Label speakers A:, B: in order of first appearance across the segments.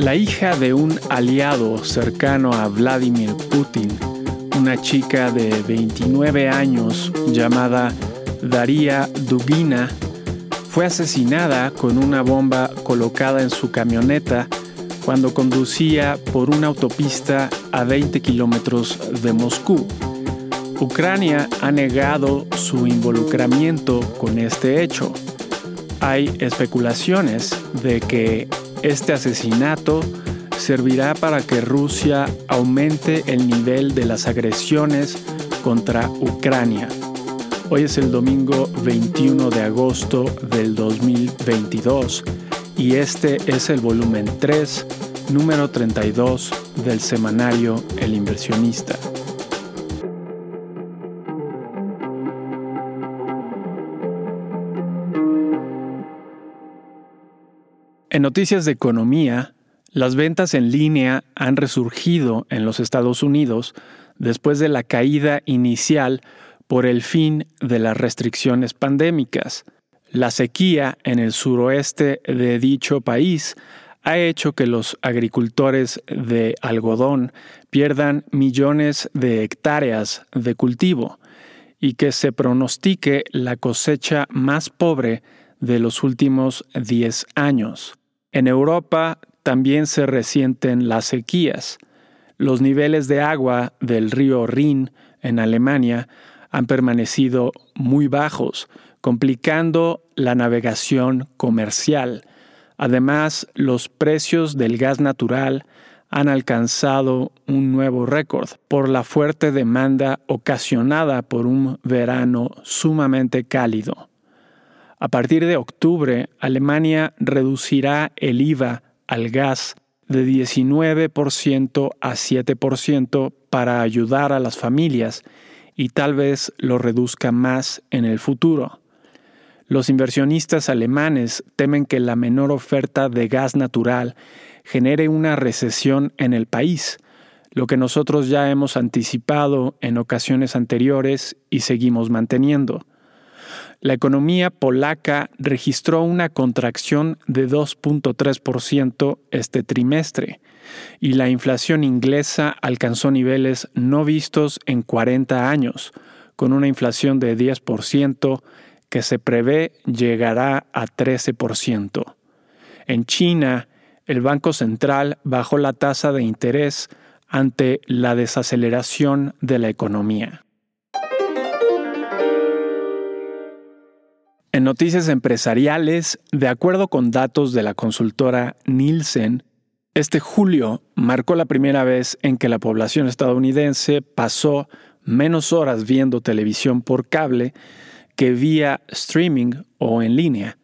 A: La hija de un aliado cercano a Vladimir Putin, una chica de 29 años llamada Daria Dugina, fue asesinada con una bomba colocada en su camioneta cuando conducía por una autopista a 20 kilómetros de Moscú. Ucrania ha negado su involucramiento con este hecho. Hay especulaciones de que este asesinato servirá para que Rusia aumente el nivel de las agresiones contra Ucrania. Hoy es el domingo 21 de agosto del 2022 y este es el volumen 3, número 32 del semanario El inversionista. En noticias de economía, las ventas en línea han resurgido en los Estados Unidos después de la caída inicial por el fin de las restricciones pandémicas. La sequía en el suroeste de dicho país ha hecho que los agricultores de algodón pierdan millones de hectáreas de cultivo y que se pronostique la cosecha más pobre de los últimos 10 años. En Europa también se resienten las sequías. Los niveles de agua del río Rin en Alemania han permanecido muy bajos, complicando la navegación comercial. Además, los precios del gas natural han alcanzado un nuevo récord por la fuerte demanda ocasionada por un verano sumamente cálido. A partir de octubre, Alemania reducirá el IVA al gas de 19% a 7% para ayudar a las familias y tal vez lo reduzca más en el futuro. Los inversionistas alemanes temen que la menor oferta de gas natural genere una recesión en el país, lo que nosotros ya hemos anticipado en ocasiones anteriores y seguimos manteniendo la economía polaca registró una contracción de 2.3% este trimestre y la inflación inglesa alcanzó niveles no vistos en 40 años, con una inflación de 10% que se prevé llegará a 13%. En China, el Banco Central bajó la tasa de interés ante la desaceleración de la economía. En noticias empresariales, de acuerdo con datos de la consultora Nielsen, este julio marcó la primera vez en que la población estadounidense pasó menos horas viendo televisión por cable que vía streaming o en línea.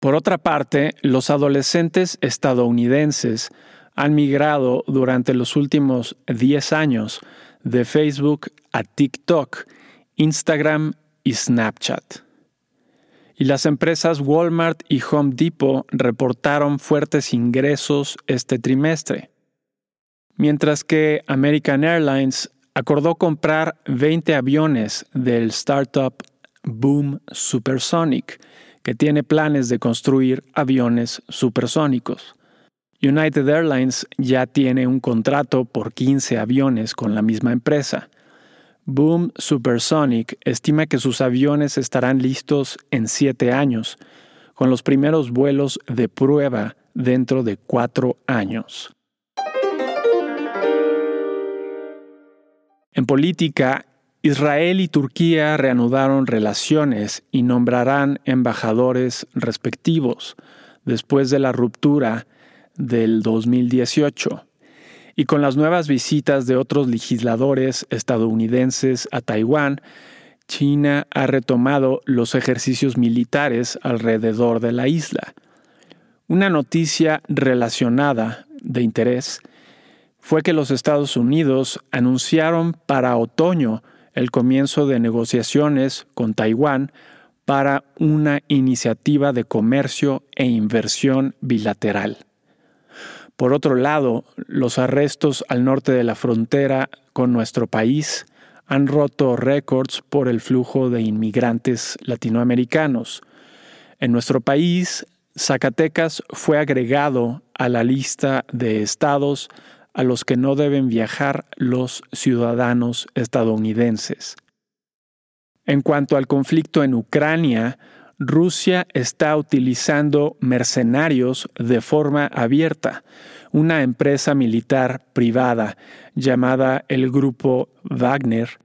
A: Por otra parte, los adolescentes estadounidenses han migrado durante los últimos 10 años de Facebook a TikTok, Instagram y Snapchat y las empresas Walmart y Home Depot reportaron fuertes ingresos este trimestre, mientras que American Airlines acordó comprar 20 aviones del startup Boom Supersonic, que tiene planes de construir aviones supersónicos. United Airlines ya tiene un contrato por 15 aviones con la misma empresa. Boom Supersonic estima que sus aviones estarán listos en siete años, con los primeros vuelos de prueba dentro de cuatro años. En política, Israel y Turquía reanudaron relaciones y nombrarán embajadores respectivos después de la ruptura del 2018 y con las nuevas visitas de otros legisladores estadounidenses a Taiwán, China ha retomado los ejercicios militares alrededor de la isla. Una noticia relacionada de interés fue que los Estados Unidos anunciaron para otoño el comienzo de negociaciones con Taiwán para una iniciativa de comercio e inversión bilateral. Por otro lado, los arrestos al norte de la frontera con nuestro país han roto récords por el flujo de inmigrantes latinoamericanos. En nuestro país Zacatecas fue agregado a la lista de estados a los que no deben viajar los ciudadanos estadounidenses. En cuanto al conflicto en Ucrania, Rusia está utilizando mercenarios de forma abierta. Una empresa militar privada llamada el Grupo Wagner,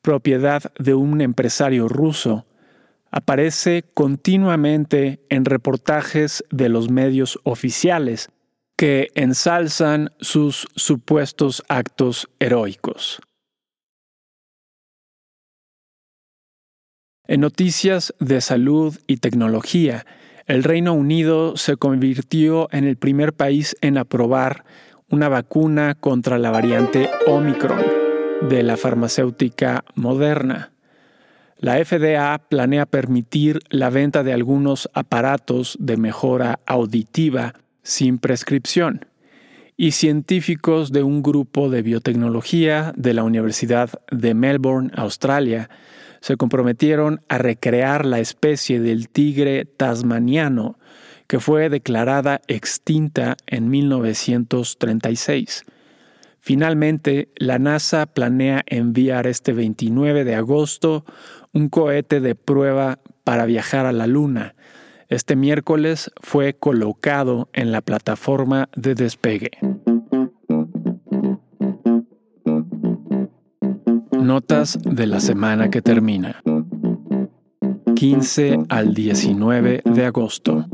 A: propiedad de un empresario ruso, aparece continuamente en reportajes de los medios oficiales que ensalzan sus supuestos actos heroicos. En noticias de salud y tecnología, el Reino Unido se convirtió en el primer país en aprobar una vacuna contra la variante Omicron de la farmacéutica Moderna. La FDA planea permitir la venta de algunos aparatos de mejora auditiva sin prescripción. Y científicos de un grupo de biotecnología de la Universidad de Melbourne, Australia, se comprometieron a recrear la especie del tigre tasmaniano que fue declarada extinta en 1936. Finalmente, la NASA planea enviar este 29 de agosto un cohete de prueba para viajar a la Luna, este miércoles fue colocado en la plataforma de despegue. Notas de la semana que termina. 15 al 19 de agosto.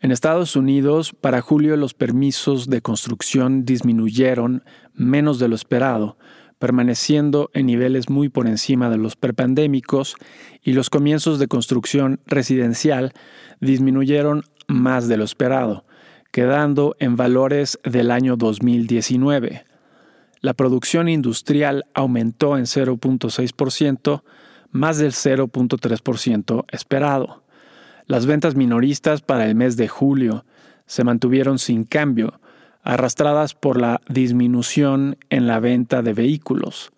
A: En Estados Unidos, para julio los permisos de construcción disminuyeron menos de lo esperado, permaneciendo en niveles muy por encima de los prepandémicos y los comienzos de construcción residencial disminuyeron más de lo esperado, quedando en valores del año 2019. La producción industrial aumentó en 0.6%, más del 0.3% esperado. Las ventas minoristas para el mes de julio se mantuvieron sin cambio, arrastradas por la disminución en la venta de vehículos.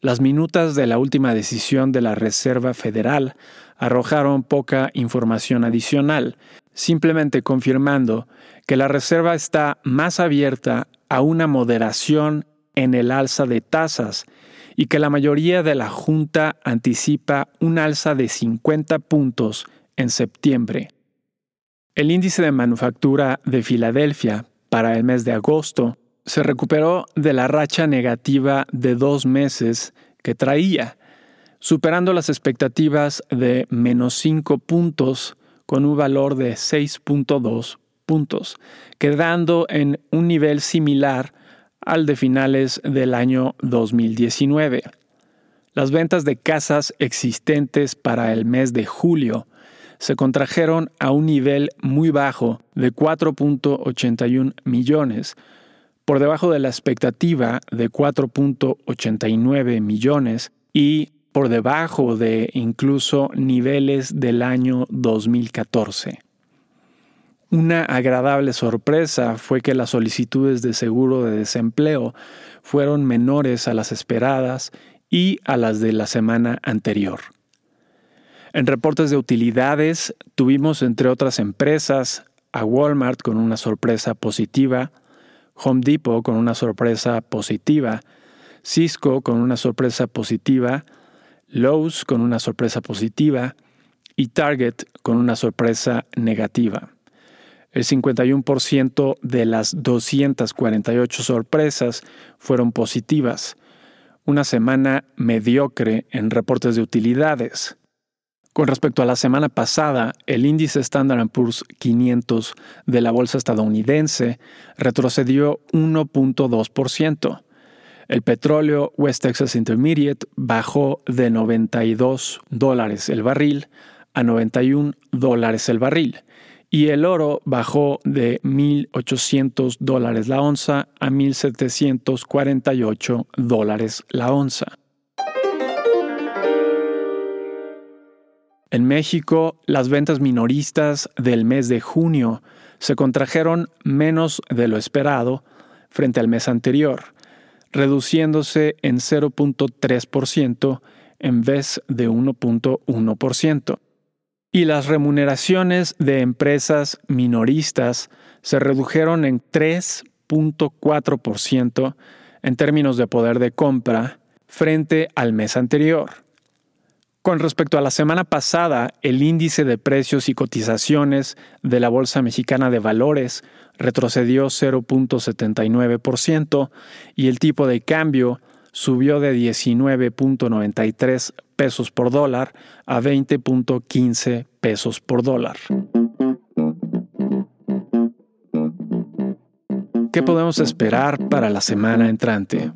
A: Las minutas de la última decisión de la Reserva Federal arrojaron poca información adicional, simplemente confirmando que la Reserva está más abierta a una moderación en el alza de tasas y que la mayoría de la Junta anticipa un alza de 50 puntos en septiembre. El índice de manufactura de Filadelfia para el mes de agosto, se recuperó de la racha negativa de dos meses que traía, superando las expectativas de menos 5 puntos con un valor de 6.2 puntos, quedando en un nivel similar al de finales del año 2019. Las ventas de casas existentes para el mes de julio se contrajeron a un nivel muy bajo de 4.81 millones, por debajo de la expectativa de 4.89 millones y por debajo de incluso niveles del año 2014. Una agradable sorpresa fue que las solicitudes de seguro de desempleo fueron menores a las esperadas y a las de la semana anterior. En reportes de utilidades tuvimos, entre otras empresas, a Walmart con una sorpresa positiva, Home Depot con una sorpresa positiva, Cisco con una sorpresa positiva, Lowe's con una sorpresa positiva y Target con una sorpresa negativa. El 51% de las 248 sorpresas fueron positivas. Una semana mediocre en reportes de utilidades. Con respecto a la semana pasada, el índice Standard Poor's 500 de la bolsa estadounidense retrocedió 1.2%. El petróleo West Texas Intermediate bajó de 92 dólares el barril a 91 dólares el barril y el oro bajó de 1.800 dólares la onza a 1.748 dólares la onza. En México, las ventas minoristas del mes de junio se contrajeron menos de lo esperado frente al mes anterior, reduciéndose en 0.3% en vez de 1.1%. Y las remuneraciones de empresas minoristas se redujeron en 3.4% en términos de poder de compra frente al mes anterior. Con respecto a la semana pasada, el índice de precios y cotizaciones de la Bolsa Mexicana de Valores retrocedió 0.79% y el tipo de cambio subió de 19.93 pesos por dólar a 20.15 pesos por dólar. ¿Qué podemos esperar para la semana entrante?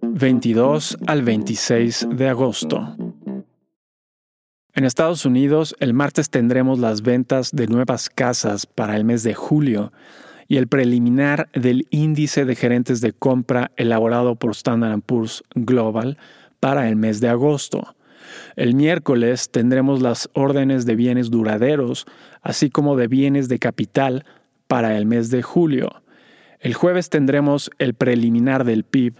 A: 22 al 26 de agosto. En Estados Unidos, el martes tendremos las ventas de nuevas casas para el mes de julio y el preliminar del índice de gerentes de compra elaborado por Standard Poor's Global para el mes de agosto. El miércoles tendremos las órdenes de bienes duraderos, así como de bienes de capital para el mes de julio. El jueves tendremos el preliminar del PIB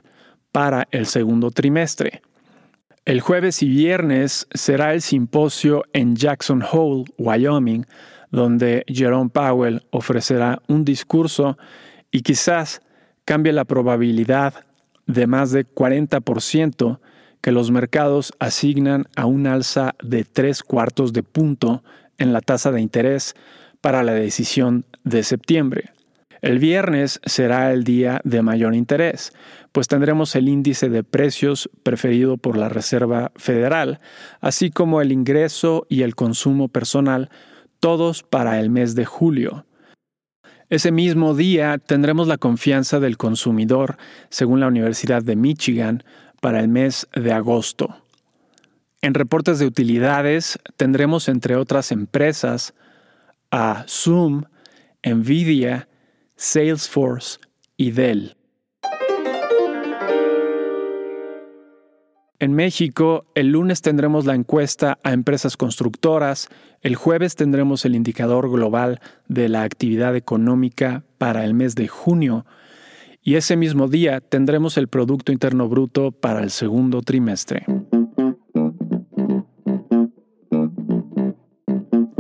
A: para el segundo trimestre. El jueves y viernes será el simposio en Jackson Hole, Wyoming, donde Jerome Powell ofrecerá un discurso y quizás cambie la probabilidad de más de 40% que los mercados asignan a un alza de tres cuartos de punto en la tasa de interés para la decisión de septiembre. El viernes será el día de mayor interés, pues tendremos el índice de precios preferido por la Reserva Federal, así como el ingreso y el consumo personal, todos para el mes de julio. Ese mismo día tendremos la confianza del consumidor, según la Universidad de Michigan, para el mes de agosto. En reportes de utilidades tendremos, entre otras empresas, a Zoom, Nvidia, Salesforce y Dell. En México, el lunes tendremos la encuesta a empresas constructoras, el jueves tendremos el indicador global de la actividad económica para el mes de junio y ese mismo día tendremos el Producto Interno Bruto para el segundo trimestre.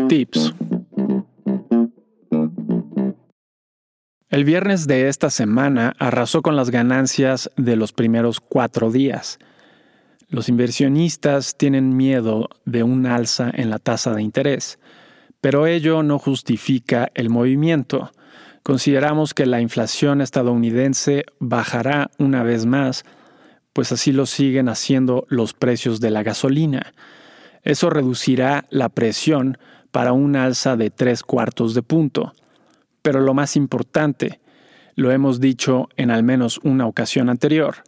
A: Tips. El viernes de esta semana arrasó con las ganancias de los primeros cuatro días. Los inversionistas tienen miedo de un alza en la tasa de interés, pero ello no justifica el movimiento. Consideramos que la inflación estadounidense bajará una vez más, pues así lo siguen haciendo los precios de la gasolina. Eso reducirá la presión para un alza de tres cuartos de punto. Pero lo más importante, lo hemos dicho en al menos una ocasión anterior,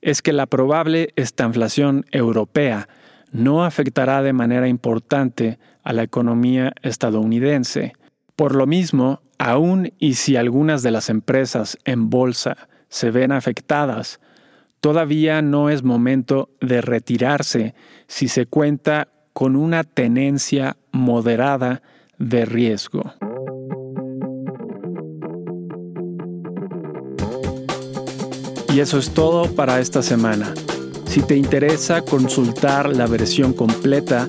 A: es que la probable estanflación europea no afectará de manera importante a la economía estadounidense. Por lo mismo, aun y si algunas de las empresas en bolsa se ven afectadas, todavía no es momento de retirarse si se cuenta con una tenencia moderada de riesgo. Y eso es todo para esta semana. Si te interesa consultar la versión completa,